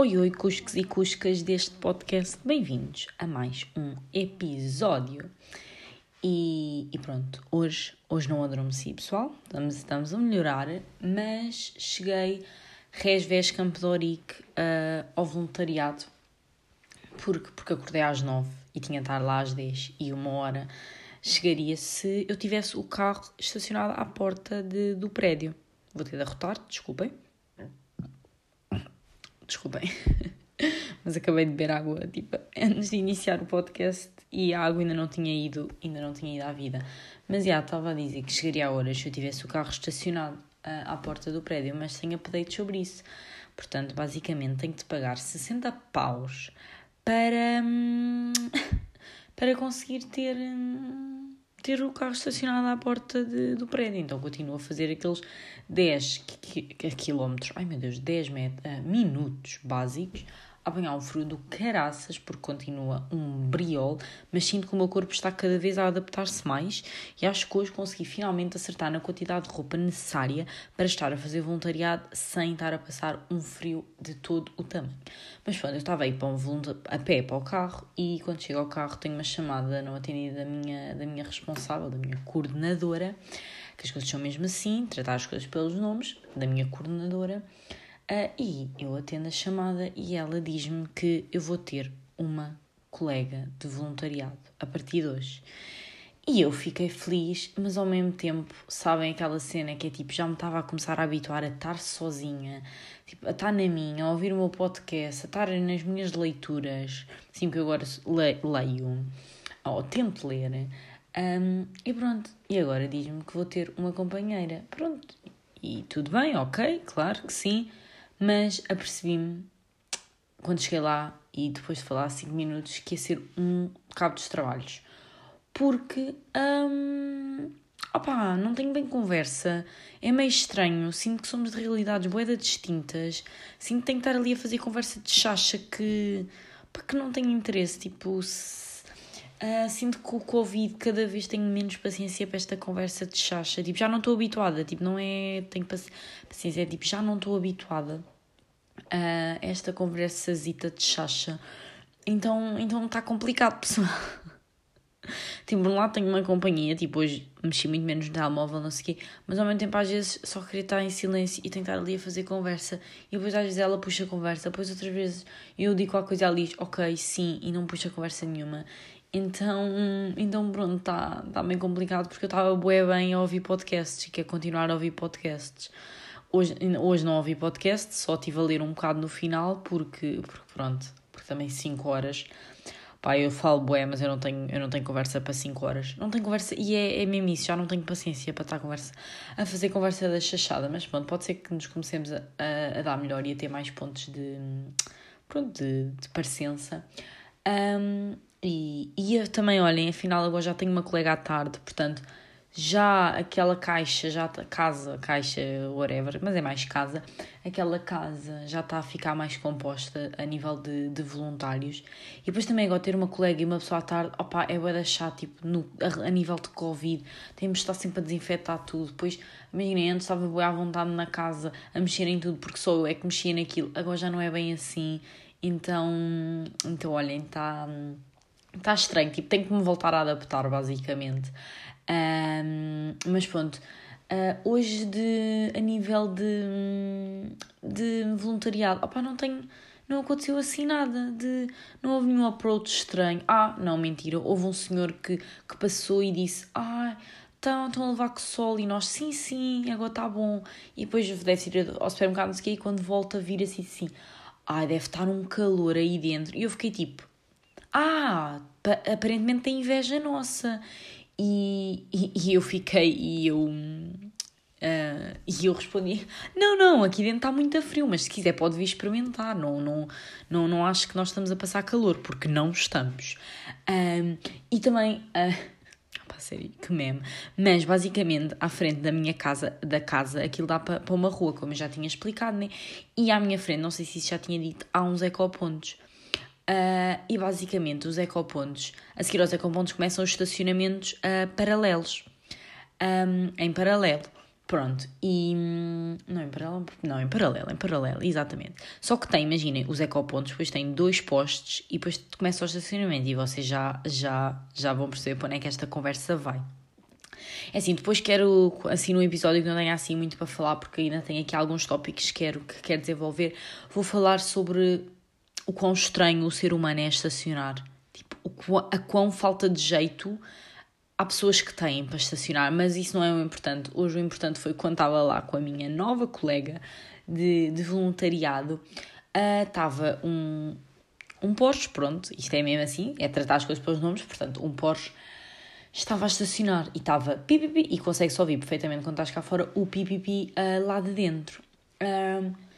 Oi, oi, cuscos e cuscas deste podcast, bem-vindos a mais um episódio. E, e, pronto, hoje, hoje não adormeci, pessoal, estamos, estamos a melhorar, mas cheguei resvés Campo de Orique uh, ao voluntariado, porque, porque acordei às nove e tinha de estar lá às dez e uma hora chegaria se eu tivesse o carro estacionado à porta de, do prédio. Vou ter de arrotar, desculpem desculpem. Mas acabei de beber água, tipo, antes de iniciar o podcast e a água ainda não tinha ido, ainda não tinha ido à vida. Mas já, estava a dizer que chegaria a horas se eu tivesse o carro estacionado uh, à porta do prédio, mas sem update sobre isso. Portanto, basicamente tenho de pagar 60 paus para, hum, para conseguir ter, hum, ter o carro estacionado à porta de, do prédio. Então continuo a fazer aqueles 10 quilómetros, ai meu Deus, 10 met, uh, minutos básicos apanhar um frio do caraças, porque continua um briol, mas sinto que o meu corpo está cada vez a adaptar-se mais e acho que hoje consegui finalmente acertar na quantidade de roupa necessária para estar a fazer voluntariado sem estar a passar um frio de todo o tamanho. Mas pronto, eu estava aí para um a pé para o carro e quando chego ao carro tenho uma chamada não atendida da minha, da minha responsável, da minha coordenadora, que as coisas são mesmo assim, tratar as coisas pelos nomes, da minha coordenadora. Uh, e eu atendo a chamada e ela diz-me que eu vou ter uma colega de voluntariado a partir de hoje. E eu fiquei feliz, mas ao mesmo tempo, sabem aquela cena que é tipo, já me estava a começar a habituar a estar sozinha, tipo, a estar na minha, a ouvir o meu podcast, a estar nas minhas leituras, assim que eu agora le leio, ou tento ler. Um, e pronto, e agora diz-me que vou ter uma companheira. Pronto, e tudo bem, ok, claro que sim mas apercebi-me, quando cheguei lá e depois de falar 5 minutos, que ia ser um cabo dos trabalhos. Porque, hum, opá, não tenho bem conversa, é meio estranho, sinto que somos de realidades boedas distintas, sinto que tenho que estar ali a fazer conversa de chacha que, que não tenho interesse, tipo... Uh, sinto que o Covid cada vez tenho menos paciência para esta conversa de chacha. Tipo, já não estou habituada. Tipo, não é. Tenho paciência. É tipo, já não estou habituada a esta conversazita de chacha. Então, então está complicado, pessoal. tipo, por um lado tenho uma companhia. Tipo, hoje mexi muito menos no telemóvel, não sei o quê. Mas ao mesmo tempo, às vezes, só queria estar em silêncio e tentar ali a fazer conversa. E depois, às vezes, ela puxa a conversa. Depois, outras vezes, eu digo qualquer coisa, ela diz ok, sim, e não puxa conversa nenhuma. Então, então pronto, está tá bem complicado porque eu estava bué bem a ouvir podcasts e quero continuar a ouvir podcasts. Hoje, hoje não ouvi podcast, só estive a ler um bocado no final porque, porque pronto, porque também 5 horas. Pá, eu falo bué, mas eu não tenho, eu não tenho conversa para 5 horas. Não tenho conversa, e é, é mesmo isso, já não tenho paciência para estar a, conversa, a fazer conversa da chachada, mas pronto, pode ser que nos comecemos a, a, a dar melhor e a ter mais pontos de, pronto, de, de parecença. Um, e, e eu também, olhem, afinal agora já tenho uma colega à tarde, portanto, já aquela caixa, já casa, caixa, whatever, mas é mais casa, aquela casa já está a ficar mais composta a nível de, de voluntários. E depois também agora ter uma colega e uma pessoa à tarde, opa, é bué deixar, tipo, no, a, a, nível de Covid, temos de estar sempre a desinfetar tudo. Depois, imaginem, antes estava bué à vontade na casa a mexer em tudo, porque sou eu é que mexia naquilo, agora já não é bem assim. Então, então olhem, está Está estranho, tipo, tenho que me voltar a adaptar, basicamente. Um, mas pronto, uh, hoje de, a nível de, de voluntariado, opa, não tenho, não aconteceu assim nada, de, não houve nenhum approach estranho. Ah, não, mentira, houve um senhor que, que passou e disse, ah, estão, estão a levar com sol e nós, sim, sim, agora está bom. E depois deve ir ao supermercado, não sei o quê, e quando volta vir assim, assim, ai, deve estar um calor aí dentro. E eu fiquei tipo, ah, aparentemente tem inveja nossa. E, e, e eu fiquei, e eu, uh, e eu respondi, não, não, aqui dentro está muito frio, mas se quiser pode vir experimentar, não, não, não, não acho que nós estamos a passar calor, porque não estamos. Um, e também... Uh, sério, que meme. Mas basicamente, à frente da minha casa, da casa, aquilo dá para, para uma rua, como eu já tinha explicado, né? E à minha frente, não sei se isso já tinha dito, há uns ecopontos. Uh, e basicamente os ecopontos, a seguir aos ecopontos começam os estacionamentos uh, paralelos, um, em paralelo. Pronto, e. Hum, não, em paralelo. Não, em paralelo, em paralelo, exatamente. Só que tem, imaginem, os ecopontos, depois tem dois postes e depois começa o estacionamento e vocês já, já, já vão perceber para onde é que esta conversa vai. É assim, depois quero, assim, num episódio que não tenha assim muito para falar, porque ainda tenho aqui alguns tópicos que quero, que quero desenvolver, vou falar sobre o quão estranho o ser humano é estacionar. Tipo, o a quão falta de jeito há pessoas que têm para estacionar, mas isso não é o importante. Hoje o importante foi quando estava lá com a minha nova colega de, de voluntariado, estava uh, um, um Porsche, pronto, isto é mesmo assim, é tratar as coisas pelos nomes, portanto, um Porsche estava a estacionar e estava pipipi, e consegue só ouvir perfeitamente quando estás cá fora o pipipi uh, lá de dentro. Uh,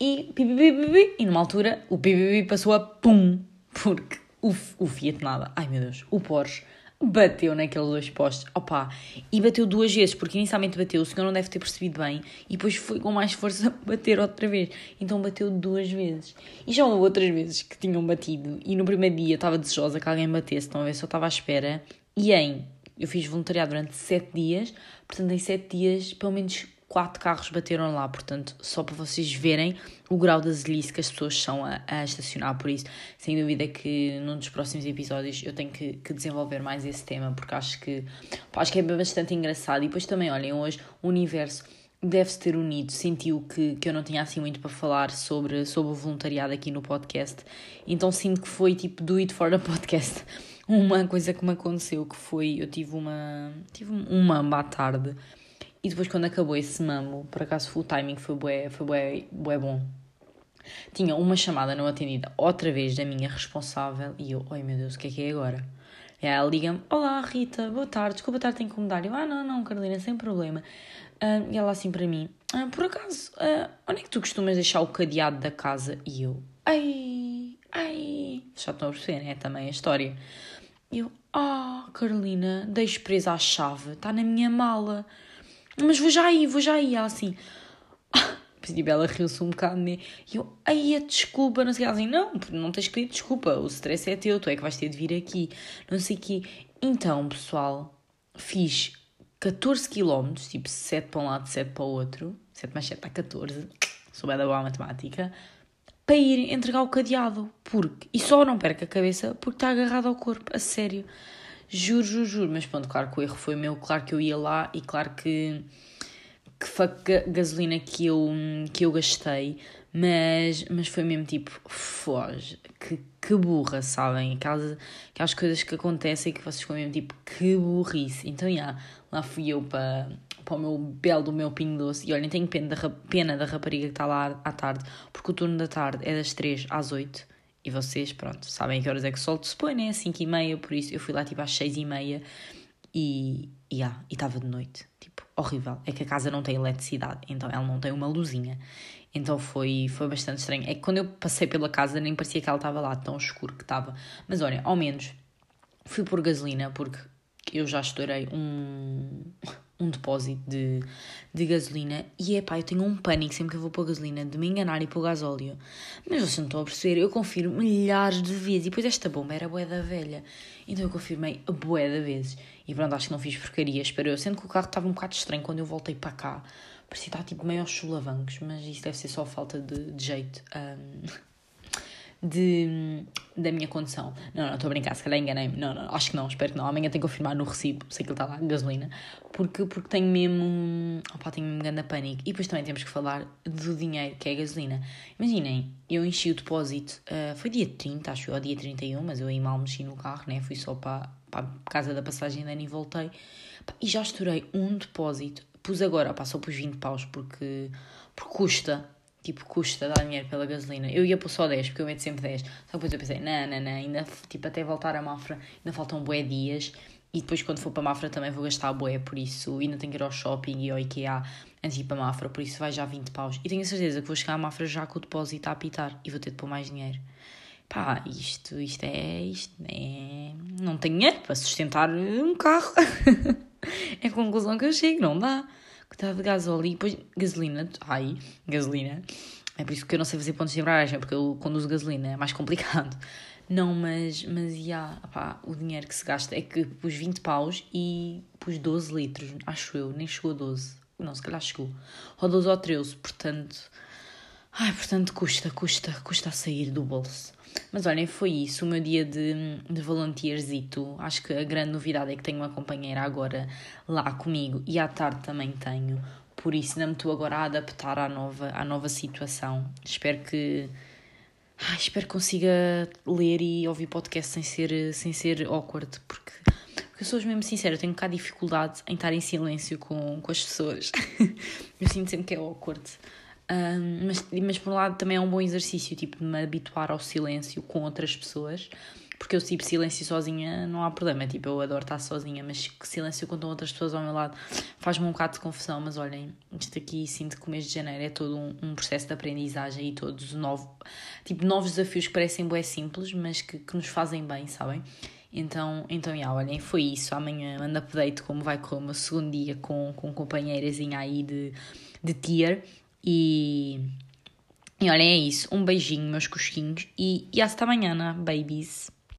e pipipi, e numa altura o pipipi passou a pum, porque o, o Fiat nada, ai meu Deus, o Porsche bateu naqueles dois postes, opa, e bateu duas vezes, porque inicialmente bateu, o senhor não deve ter percebido bem, e depois foi com mais força bater outra vez, então bateu duas vezes. E já houve outras vezes que tinham batido, e no primeiro dia estava desejosa que alguém batesse, estão a ver, só estava à espera, e em, eu fiz voluntariado durante sete dias, portanto em sete dias, pelo menos quatro carros bateram lá, portanto, só para vocês verem o grau de azelice que as pessoas são a, a, estacionar. Por isso, sem dúvida que num dos próximos episódios eu tenho que, que desenvolver mais esse tema, porque acho que, pá, acho que é bastante engraçado. E depois também, olhem, hoje o universo deve-se ter unido, sentiu que, que eu não tinha assim muito para falar sobre, sobre o voluntariado aqui no podcast, então sinto que foi tipo do it for the podcast. Uma coisa que me aconteceu que foi, eu tive uma, tive um mamba à tarde e depois, quando acabou esse mambo, por acaso full timing foi bué, foi bué, bué bom. Tinha uma chamada não atendida outra vez da minha responsável e eu, ai meu Deus, o que é que é agora? E ela liga-me: Olá Rita, boa tarde, desculpa estar a incomodar. Eu, ah, não, não, Carolina, sem problema. E ela assim para mim: ah, Por acaso, uh, onde é que tu costumas deixar o cadeado da casa? E eu, ai, ai, já estão a perceber, né? Também a história. E eu, ah, Carolina, deixo presa a chave, está na minha mala mas vou já aí, vou já aí. Ela assim, ah, tipo, ela riu-se um bocado, né? E eu, aí a desculpa, não sei Ela assim, não, não tens que desculpa, o stress é teu, tu é que vais ter de vir aqui, não sei o quê. Então, pessoal, fiz 14 km, tipo 7 para um lado, 7 para o outro, 7 mais 7 dá 14, sou bem da boa matemática, para ir entregar o cadeado, porque, e só não perca a cabeça porque está agarrado ao corpo, a sério. Juro, juro, juro. Mas pronto, claro que o erro foi meu. Claro que eu ia lá e claro que, que foi gasolina que eu, que eu gastei. Mas, mas foi mesmo tipo, foge, que, que burra, sabem? Aquelas, aquelas coisas que acontecem que vocês ficam mesmo tipo, que burrice. Então, já, yeah, lá fui eu para, para o meu belo do meu pingo doce. E olhem, tenho pena da, pena da rapariga que está lá à tarde, porque o turno da tarde é das 3 às 8 e vocês, pronto, sabem que horas é que o sol se põe, né? 5 e meia, por isso eu fui lá tipo às 6 e meia e yeah, estava de noite. Tipo, horrível. É que a casa não tem eletricidade, então ela não tem uma luzinha. Então foi, foi bastante estranho. É que quando eu passei pela casa nem parecia que ela estava lá, tão escuro que estava. Mas olha, ao menos fui por gasolina porque eu já estourei um um depósito de, de gasolina e é pá, eu tenho um pânico sempre que eu vou pôr gasolina de me enganar e pôr gasóleo. Mas vocês não estão a perceber, eu confiro milhares de vezes e depois esta bomba era bué da velha. Então eu confirmei a bué de vezes e pronto, acho que não fiz porcaria, espero eu. Sendo que o carro estava um bocado estranho quando eu voltei para cá. Parecia estar tipo meio aos chulavancos, mas isso deve ser só falta de, de jeito. Um, de, da minha condição. Não, não, estou a brincar, se calhar enganei-me. Não, não, acho que não, espero que não. Amanhã tenho que confirmar no recibo, sei que ele está lá, gasolina, porque, porque tenho mesmo. Opá, tenho mesmo grande pânico. E depois também temos que falar do dinheiro, que é a gasolina. Imaginem, eu enchi o depósito, uh, foi dia 30, acho eu, ou dia 31, mas eu aí mal mexi no carro, né? Fui só para, para a casa da passagem ano e voltei. E já estourei um depósito. Pus agora, passou só pus 20 paus porque, porque custa tipo, custa dar dinheiro pela gasolina. Eu ia pôr só 10, porque eu meto sempre 10. Só que depois eu pensei, não, não, não, ainda, tipo, até voltar a Mafra, ainda faltam bué dias. E depois, quando for para Mafra, também vou gastar bué, por isso ainda tenho que ir ao shopping e ao IKEA antes de ir para Mafra, por isso vai já 20 paus. E tenho a certeza que vou chegar à Mafra já com o depósito a apitar e vou ter de pôr mais dinheiro. Pá, isto, isto é, isto é... Não tenho dinheiro para sustentar um carro. é a conclusão que eu chego, não dá que estava de gasóleo e depois gasolina. Ai, gasolina. É por isso que eu não sei fazer pontos de embreagem, porque eu conduzo gasolina, é mais complicado. Não, mas, mas yeah, pá, o dinheiro que se gasta é que pus 20 paus e pus 12 litros, acho eu, nem chegou a 12. Não, se calhar chegou. Ou 12 ou 13, portanto. Ai, portanto, custa, custa, custa a sair do bolso. Mas olhem, foi isso, o meu dia de, de volunteerzito. Acho que a grande novidade é que tenho uma companheira agora lá comigo e à tarde também tenho. Por isso, ainda me estou agora a adaptar à nova, à nova situação. Espero que. Ai, espero que consiga ler e ouvir podcast sem ser, sem ser awkward, porque, porque eu sou mesmo sincera, eu tenho um bocado de dificuldade em estar em silêncio com, com as pessoas. eu sinto sempre que é awkward. Um, mas, mas por um lado também é um bom exercício, tipo, de me habituar ao silêncio com outras pessoas, porque eu, tipo, silêncio sozinha não há problema, tipo, eu adoro estar sozinha, mas silêncio quando outras pessoas ao meu lado faz-me um bocado de confusão, mas olhem, isto aqui sinto que o mês de janeiro é todo um, um processo de aprendizagem e todos novo, tipo, novos desafios que parecem bem simples, mas que, que nos fazem bem, sabem? Então, então já, olhem, foi isso. Amanhã manda update como vai correr o meu segundo dia com, com companheirazinha aí de, de tier. E, e olhem, é isso. Um beijinho, meus coxinhos. E, e hasta amanhã, babies.